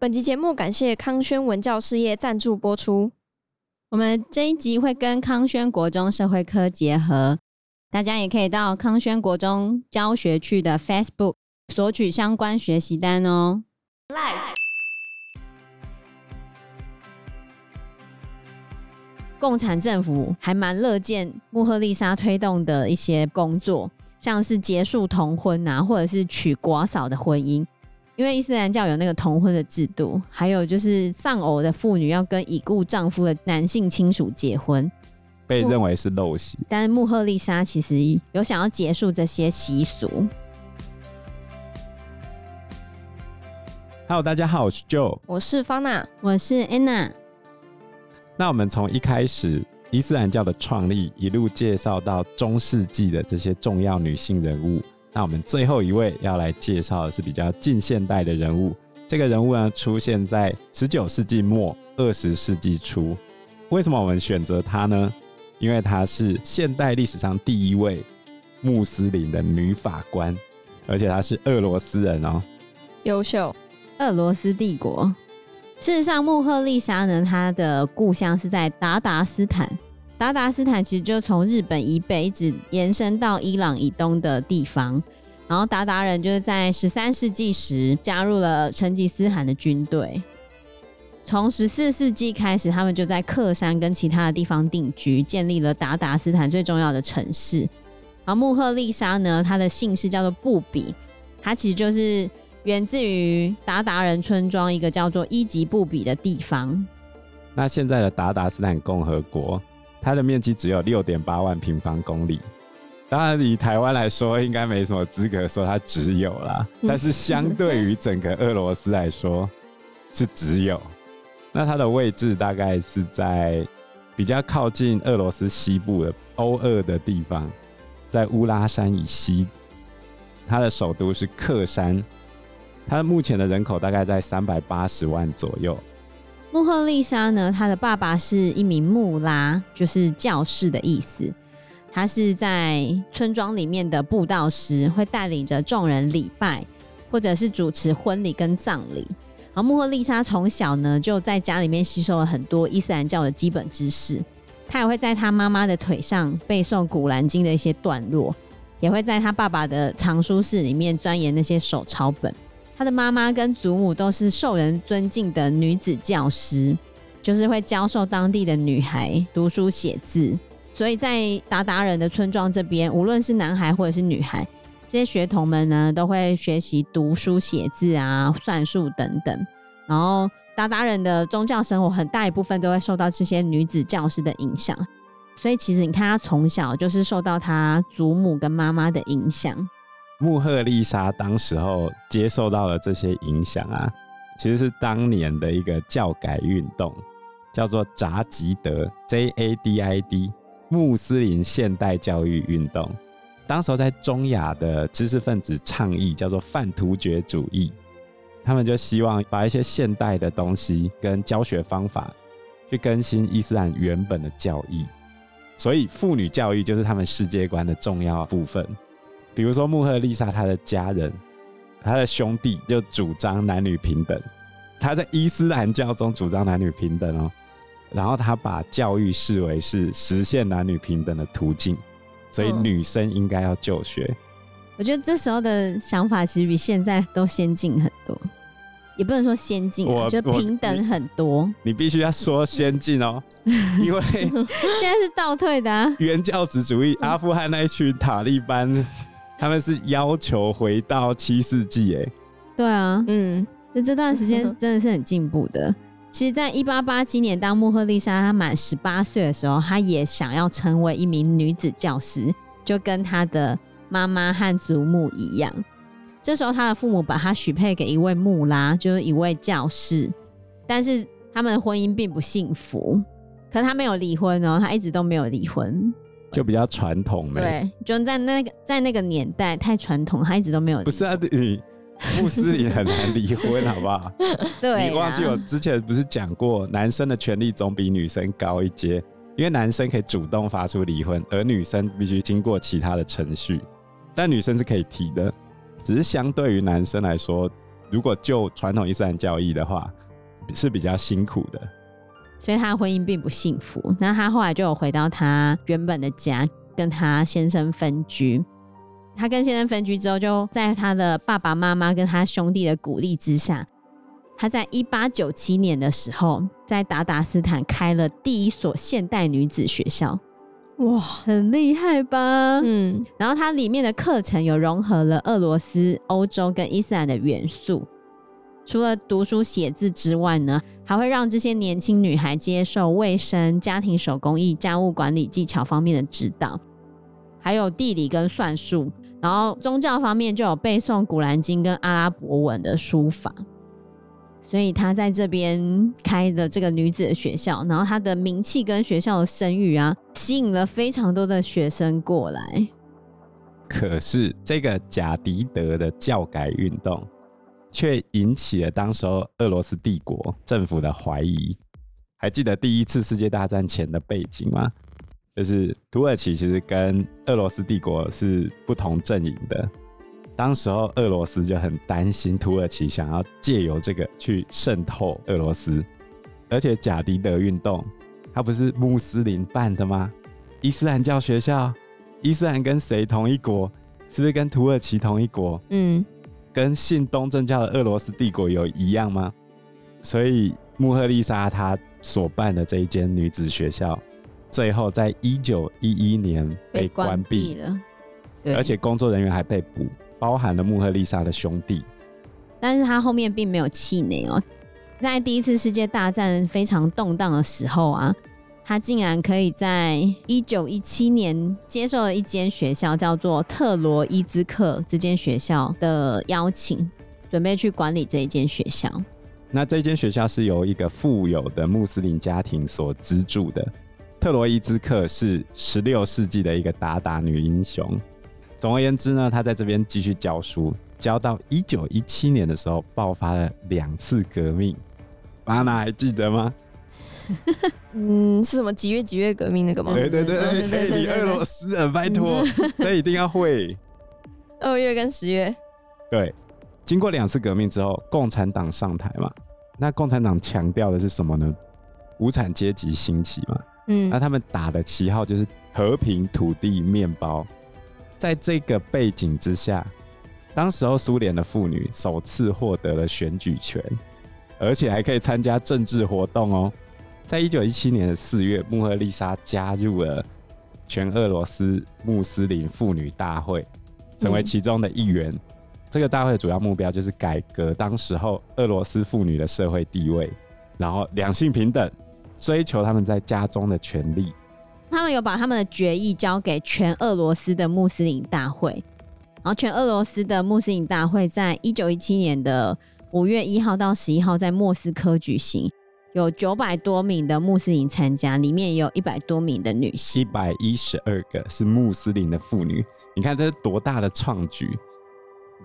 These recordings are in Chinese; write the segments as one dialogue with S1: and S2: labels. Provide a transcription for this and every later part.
S1: 本集节目感谢康轩文教事业赞助播出。
S2: 我们这一集会跟康轩国中社会科结合，大家也可以到康轩国中教学区的 Facebook 索取相关学习单哦。Life 共产政府还蛮乐见穆赫丽莎推动的一些工作，像是结束童婚啊，或者是娶寡嫂的婚姻。因为伊斯兰教有那个同婚的制度，还有就是丧偶的妇女要跟已故丈夫的男性亲属结婚，
S3: 被认为是陋习。
S2: 但是穆赫丽莎其实有想要结束这些习俗。
S3: Hello，大家好，我是 Joe，
S1: 我是方娜，
S2: 我是 Anna。
S3: 那我们从一开始伊斯兰教的创立，一路介绍到中世纪的这些重要女性人物。那我们最后一位要来介绍的是比较近现代的人物。这个人物呢，出现在十九世纪末、二十世纪初。为什么我们选择她呢？因为她是现代历史上第一位穆斯林的女法官，而且她是俄罗斯人哦。
S1: 优秀，
S2: 俄罗斯帝国。事实上，穆赫丽莎呢，她的故乡是在韃靼斯坦。韃靼斯坦其实就从日本以北一直延伸到伊朗以东的地方，然后韃靼人就是在十三世纪时加入了成吉思汗的军队。从十四世纪开始，他们就在克山跟其他的地方定居，建立了韃靼斯坦最重要的城市。然后穆赫丽莎呢，她的姓氏叫做布比，她其实就是源自于韃靼人村庄一个叫做伊吉布比的地方。
S3: 那现在的韃靼斯坦共和国。它的面积只有六点八万平方公里，当然以台湾来说，应该没什么资格说它只有啦。但是相对于整个俄罗斯来说，是只有。那它的位置大概是在比较靠近俄罗斯西部的欧俄的地方，在乌拉山以西。它的首都是克山，它目前的人口大概在三百八十万左右。
S2: 穆赫丽莎呢，她的爸爸是一名穆拉，就是教士的意思。他是在村庄里面的布道师，会带领着众人礼拜，或者是主持婚礼跟葬礼。而穆赫丽莎从小呢就在家里面吸收了很多伊斯兰教的基本知识，她也会在她妈妈的腿上背诵古兰经的一些段落，也会在她爸爸的藏书室里面钻研那些手抄本。他的妈妈跟祖母都是受人尊敬的女子教师，就是会教授当地的女孩读书写字。所以在达达人的村庄这边，无论是男孩或者是女孩，这些学童们呢都会学习读书写字啊、算术等等。然后达达人的宗教生活很大一部分都会受到这些女子教师的影响。所以其实你看，他从小就是受到他祖母跟妈妈的影响。
S3: 穆赫丽莎当时候接受到了这些影响啊，其实是当年的一个教改运动，叫做扎吉德 （J A D I D） 穆斯林现代教育运动。当时候在中亚的知识分子倡议叫做泛突厥主义，他们就希望把一些现代的东西跟教学方法去更新伊斯兰原本的教义，所以妇女教育就是他们世界观的重要部分。比如说穆赫丽莎，她的家人、她的兄弟就主张男女平等。她在伊斯兰教中主张男女平等哦，然后她把教育视为是实现男女平等的途径，所以女生应该要就学。嗯。
S2: 我觉得这时候的想法其实比现在都先进很多，也不能说先进，我觉得平等很多。
S3: 你，你必须要说先进哦，因为现
S2: 在是倒退的啊。
S3: 原教旨主义，阿富汗那一群塔利班。他们是要求回到七世纪，哎，
S2: 对啊，嗯，那这段时间真的是很进步的。其实，在一八八七年，当穆赫丽莎她满十八岁的时候，她也想要成为一名女子教师，就跟她的妈妈和祖母一样。这时候，她的父母把她许配给一位穆拉，就是一位教士，但是他们的婚姻并不幸福。可是她没有离婚哦，她一直都没有离婚。
S3: 就比较传统呗，
S2: 对，就在那个在那个年代太传统，他一直都没有。
S3: 不是啊，你穆斯林很难离婚，好不好？
S2: 对，
S3: 你忘记我之前不是讲过，男生的权利总比女生高一阶，因为男生可以主动发出离婚，而女生必须经过其他的程序，但女生是可以提的，只是相对于男生来说，如果就传统伊斯兰教义的话，是比较辛苦的。
S2: 所以他的婚姻并不幸福。那他后来就有回到他原本的家，跟他先生分居。他跟先生分居之后，就在他的爸爸妈妈跟他兄弟的鼓励之下，他在一八九七年的时候，在达达斯坦开了第一所现代女子学校。哇，很厉害吧？嗯。然后它里面的课程有融合了俄罗斯、欧洲跟伊斯兰的元素。除了读书写字之外呢，还会让这些年轻女孩接受卫生、家庭手工艺、家务管理技巧方面的指导，还有地理跟算术。然后宗教方面就有背诵古兰经跟阿拉伯文的书法。所以她在这边开的这个女子的学校，然后她的名气跟学校的声誉啊，吸引了非常多的学生过来。
S3: 可是这个贾迪德的教改运动。却引起了当时候俄罗斯帝国政府的怀疑。还记得第一次世界大战前的背景吗？就是土耳其其实跟俄罗斯帝国是不同阵营的。当时候俄罗斯就很担心土耳其想要借由这个去渗透俄罗斯，而且贾迪德运动它不是穆斯林办的吗？伊斯兰教学校，伊斯兰跟谁同一国？是不是跟土耳其同一国？嗯。跟信东正教的俄罗斯帝国有一样吗？所以穆赫丽莎她所办的这一间女子学校，最后在一九一一年被关闭了，而且工作人员还被捕，包含了穆赫丽莎的兄弟。
S2: 但是他后面并没有气馁哦，在第一次世界大战非常动荡的时候啊。他竟然可以在一九一七年接受了一间学校叫做特罗伊兹克这间学校的邀请，准备去管理这一间学校。
S3: 那这间学校是由一个富有的穆斯林家庭所资助的。特罗伊兹克是十六世纪的一个鞑靼女英雄。总而言之呢，他在这边继续教书，教到一九一七年的时候，爆发了两次革命。妈妈还记得吗？
S1: 嗯，是什么几月几月革命那个吗？
S3: 对对对，你俄罗斯啊，拜托，这一定要会。
S1: 二月跟十月。
S3: 对，经过两次革命之后，共产党上台嘛。那共产党强调的是什么呢？无产阶级兴起嘛。嗯，那他们打的旗号就是和平、土地、面包。在这个背景之下，当时候苏联的妇女首次获得了选举权，而且还可以参加政治活动哦。在一九一七年的四月，穆赫丽莎加入了全俄罗斯穆斯林妇女大会，成为其中的一员。嗯、这个大会的主要目标就是改革当时候俄罗斯妇女的社会地位，然后两性平等，追求他们在家中的权利。
S2: 他们有把他们的决议交给全俄罗斯的穆斯林大会，然后全俄罗斯的穆斯林大会在一九一七年的五月一号到十一号在莫斯科举行。有九百多名的穆斯林参加，里面也有一百多名的女性，
S3: 一百一十二个是穆斯林的妇女。你看这是多大的创举？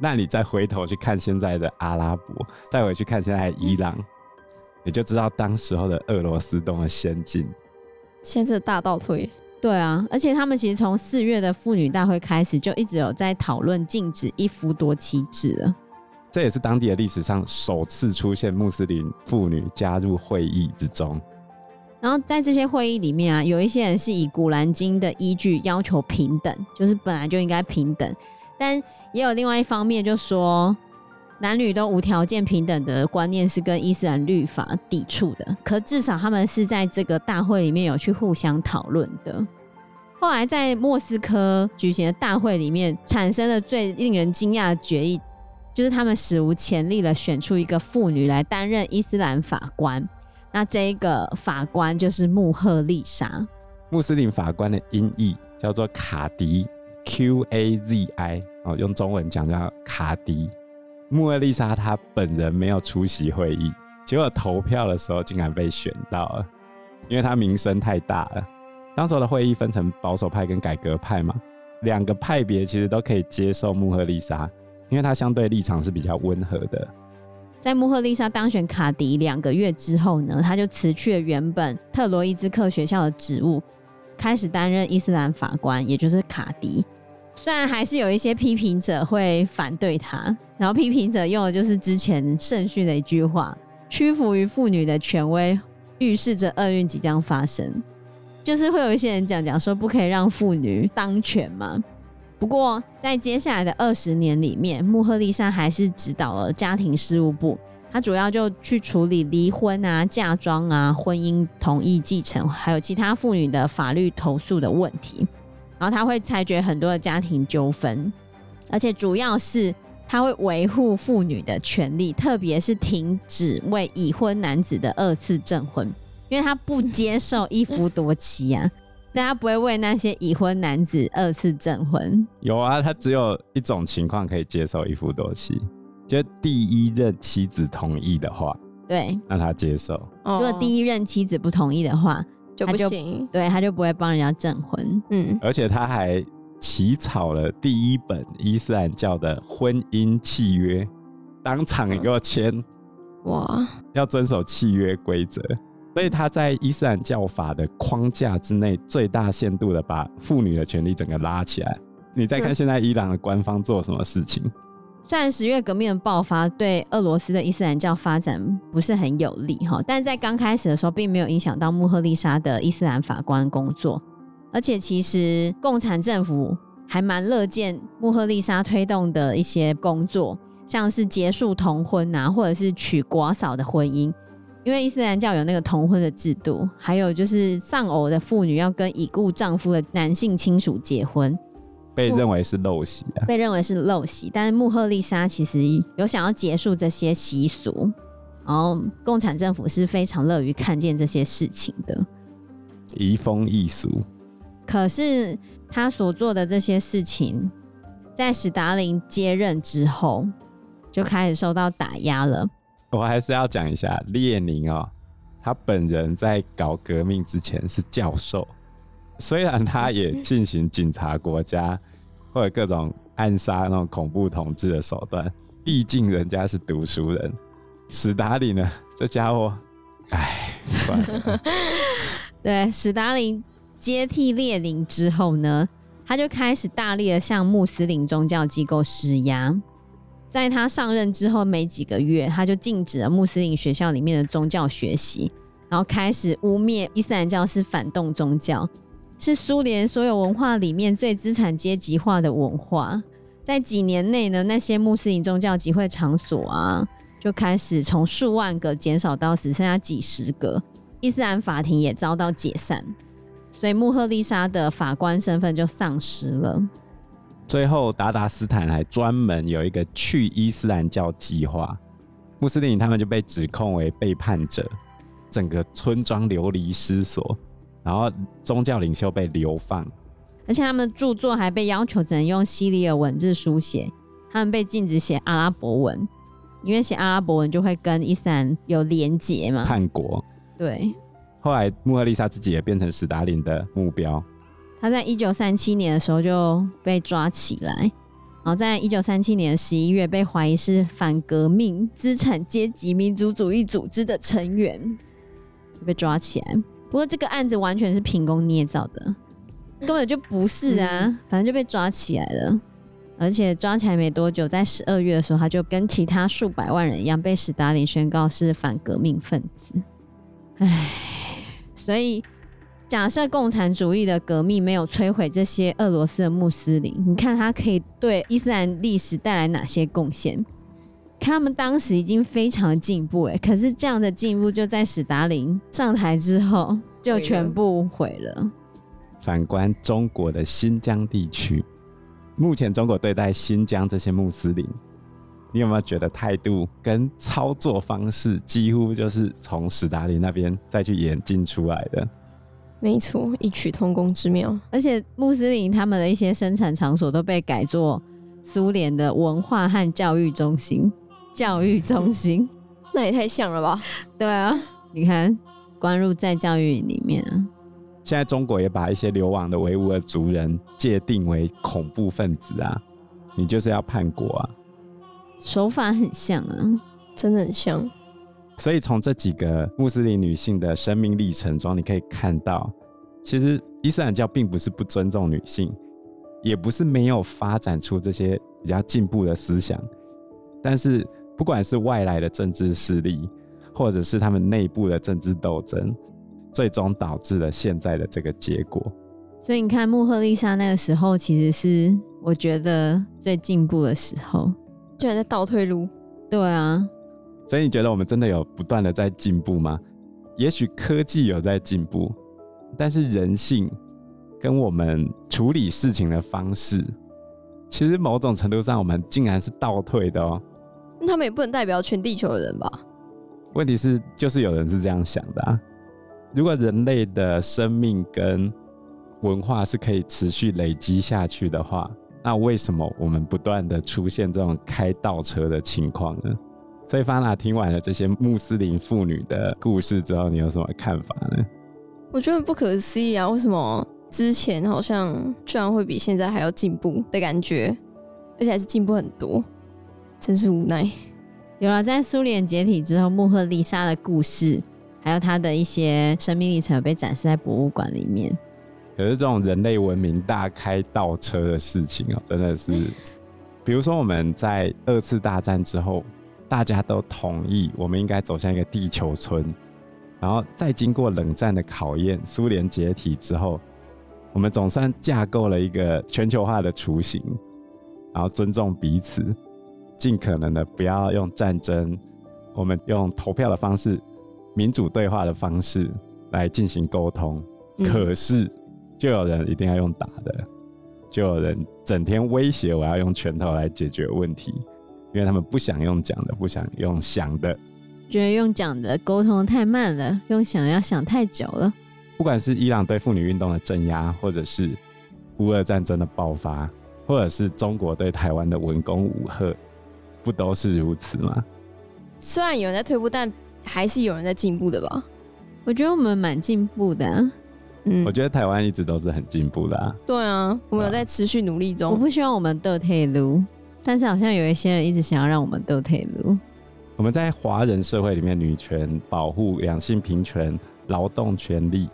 S3: 那你再回头去看现在的阿拉伯，再回去看现在的伊朗，你就知道当时候的俄罗斯多么先进。
S1: 现在大倒退。
S2: 对啊，而且他们其实从四月的妇女大会开始，就一直有在讨论禁止一夫多妻制了。
S3: 这也是当地的历史上首次出现穆斯林妇女加入会议之中。
S2: 然后在这些会议里面啊，有一些人是以《古兰经》的依据要求平等，就是本来就应该平等。但也有另外一方面，就说男女都无条件平等的观念是跟伊斯兰律法抵触的。可至少他们是在这个大会里面有去互相讨论的。后来在莫斯科举行的大会里面，产生了最令人惊讶的决议。就是他们史无前例的选出一个妇女来担任伊斯兰法官，那这一个法官就是穆赫丽莎。
S3: 穆斯林法官的音译叫做卡迪 （Q A Z I），哦，用中文讲叫卡迪。穆赫丽莎她本人没有出席会议，结果投票的时候竟然被选到了，因为她名声太大了。当时的会议分成保守派跟改革派嘛，两个派别其实都可以接受穆赫丽莎。因为他相对立场是比较温和的。
S2: 在穆赫丽莎当选卡迪两个月之后呢，他就辞去了原本特罗伊兹克学校的职务，开始担任伊斯兰法官，也就是卡迪。虽然还是有一些批评者会反对他，然后批评者用的就是之前圣训的一句话：“屈服于妇女的权威，预示着厄运即将发生。”就是会有一些人讲讲说不可以让妇女当权嘛。不过在接下来的二十年里面，穆赫丽莎还是指导了家庭事务部，她主要就去处理离婚啊、嫁妆啊、婚姻同意继承，还有其他妇女的法律投诉的问题。然后她会裁决很多的家庭纠纷，而且主要是。他会维护妇女的权利，特别是停止为已婚男子的二次证婚，因为他不接受一夫多妻啊，但他不会为那些已婚男子二次证婚。
S3: 有啊，他只有一种情况可以接受一夫多妻，就第一任妻子同意的话，
S2: 对，
S3: 让他接受。
S2: 如果第一任妻子不同意的话，
S1: 就不行，
S2: 对，他就不会帮人家证婚。
S1: 嗯，
S3: 而且他还。起草了第一本伊斯兰教的婚姻契约，当场给我签，
S1: 哇！
S3: 要遵守契约规则，所以他在伊斯兰教法的框架之内，最大限度的把妇女的权利整个拉起来。你再看现在伊朗的官方做什么事情？
S2: 虽然十月革命的爆发对俄罗斯的伊斯兰教发展不是很有利哈，但在刚开始的时候，并没有影响到穆赫丽莎的伊斯兰法官工作。而且，其实共产政府还蛮乐见穆赫丽莎推动的一些工作，像是结束同婚啊，或者是娶寡嫂的婚姻。因为伊斯兰教有那个同婚的制度，还有就是丧偶的妇女要跟已故丈夫的男性亲属结婚，
S3: 被认为是陋习啊，
S2: 被认为是陋习。但是穆赫丽莎其实有想要结束这些习俗，然后共产政府是非常乐于看见这些事情的，
S3: 移风易俗。
S2: 可是他所做的这些事情，在史达林接任之后，就开始受到打压了。
S3: 我还是要讲一下列宁哦，他本人在搞革命之前是教授，虽然他也进行警察国家或者各种暗杀那种恐怖统治的手段，毕竟人家是读书人。史达林呢，这家伙，哎，算了。
S2: 对，史达林。接替列宁之后呢，他就开始大力的向穆斯林宗教机构施压。在他上任之后没几个月，他就禁止了穆斯林学校里面的宗教学习，然后开始污蔑伊斯兰教是反动宗教，是苏联所有文化里面最资产阶级化的文化。在几年内呢，那些穆斯林宗教集会场所啊，就开始从数万个减少到只剩下几十个，伊斯兰法庭也遭到解散。所以穆赫丽莎的法官身份就丧失了。
S3: 最后，达达斯坦还专门有一个去伊斯兰教计划，穆斯林他们就被指控为背叛者，整个村庄流离失所，然后宗教领袖被流放，
S2: 而且他们著作还被要求只能用西里尔文字书写，他们被禁止写阿拉伯文，因为写阿拉伯文就会跟伊斯兰有连结嘛，
S3: 叛国。
S2: 对。
S3: 后来，穆赫丽莎自己也变成史达林的目标。
S2: 他在一九三七年的时候就被抓起来，然后在一九三七年十一月被怀疑是反革命资产阶级民族主义组织的成员，就被抓起来。不过这个案子完全是凭空捏造的，根本就不是啊，嗯、反正就被抓起来了。而且抓起来没多久，在十二月的时候，他就跟其他数百万人一样，被史达林宣告是反革命分子。唉。所以，假设共产主义的革命没有摧毁这些俄罗斯的穆斯林，你看他可以对伊斯兰历史带来哪些贡献？看他们当时已经非常进步，哎，可是这样的进步就在史达林上台之后就全部毁了。
S3: 反观中国的新疆地区，目前中国对待新疆这些穆斯林。你有没有觉得态度跟操作方式几乎就是从史达林那边再去演进出来的？
S1: 没错，异曲同工之妙。
S2: 而且穆斯林他们的一些生产场所都被改做苏联的文化和教育中心。教育中心，
S1: 那也太像了吧？
S2: 对啊，你看，关入在教育里面。
S3: 现在中国也把一些流亡的维吾尔族人界定为恐怖分子啊，你就是要叛国啊！
S2: 手法很像啊，
S1: 真的很像。
S3: 所以从这几个穆斯林女性的生命历程中，你可以看到，其实伊斯兰教并不是不尊重女性，也不是没有发展出这些比较进步的思想，但是不管是外来的政治势力，或者是他们内部的政治斗争，最终导致了现在的这个结果。
S2: 所以你看，穆赫丽莎那个时候其实是我觉得最进步的时候，
S1: 居然在倒退路。
S2: 对啊，
S3: 所以你觉得我们真的有不断的在进步吗？也许科技有在进步，但是人性跟我们处理事情的方式，其实某种程度上我们竟然是倒退的哦。
S1: 那他们也不能代表全地球的人吧？
S3: 问题是，就是有人是这样想的啊。如果人类的生命跟文化是可以持续累积下去的话，那为什么我们不断的出现这种开倒车的情况呢？所以，法娜听完了这些穆斯林妇女的故事之后，你有什么看法呢？
S1: 我觉得不可思议啊！为什么之前好像居然会比现在还要进步的感觉，而且还是进步很多，真是无奈。
S2: 有了，在苏联解体之后，穆赫丽莎的故事，还有她的一些生命历程被展示在博物馆里面。
S3: 可是这种人类文明大开倒车的事情哦，真的是，比如说我们在二次大战之后，大家都同意我们应该走向一个地球村，然后再经过冷战的考验，苏联解体之后，我们总算架构了一个全球化的雏形，然后尊重彼此。尽可能的不要用战争，我们用投票的方式、民主对话的方式来进行沟通。嗯。可是，就有人一定要用打的，就有人整天威胁我要用拳头来解决问题，因为他们不想用讲的，不想用想的，
S2: 觉得用讲的沟通太慢了，用想要想太久了。
S3: 不管是伊朗对妇女运动的镇压，或者是乌俄战争的爆发，或者是中国对台湾的文攻武吓。不都是如此吗？
S1: 虽然有人在退步，但还是有人在进步的吧？
S2: 我觉得我们蛮进步的啊。
S1: 嗯，
S3: 我觉得台湾一直都是很进步的啊。
S1: 对啊，我们有在持续努力中。
S2: 我不希望我们倒退路，但是好像有一些人一直想要让我们都退路。
S3: 我们在华人社会里面，女权保护、两性平权、劳动权利，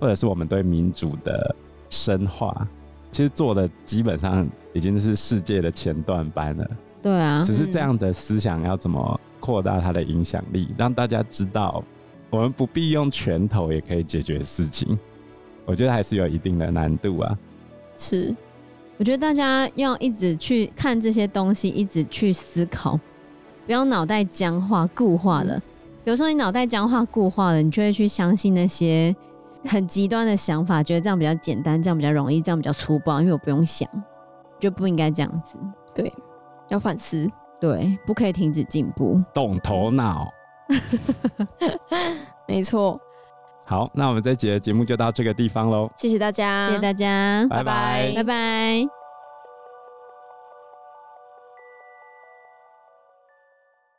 S3: 或者是我们对民主的深化，其实做的基本上已经是世界的前段班了。
S2: 对啊，
S3: 只是这样的思想要怎么扩大它的影响力，嗯，让大家知道我们不必用拳头也可以解决事情。我觉得还是有一定的难度啊。
S1: 是，
S2: 我觉得大家要一直去看这些东西，一直去思考，不要脑袋僵化固化了。有时候你脑袋僵化固化了，你就会去相信那些很极端的想法，觉得这样比较简单，这样比较容易，这样比较粗暴，因为我不用想，就不应该这样子。
S1: 对。要反思，
S2: 对，不可以停止进步，
S3: 动头脑，
S1: 没错。
S3: 好，那我们这集的节目就到这个地方喽，
S1: 谢谢大家，
S2: 谢谢大家，
S3: 拜拜，
S2: 拜拜。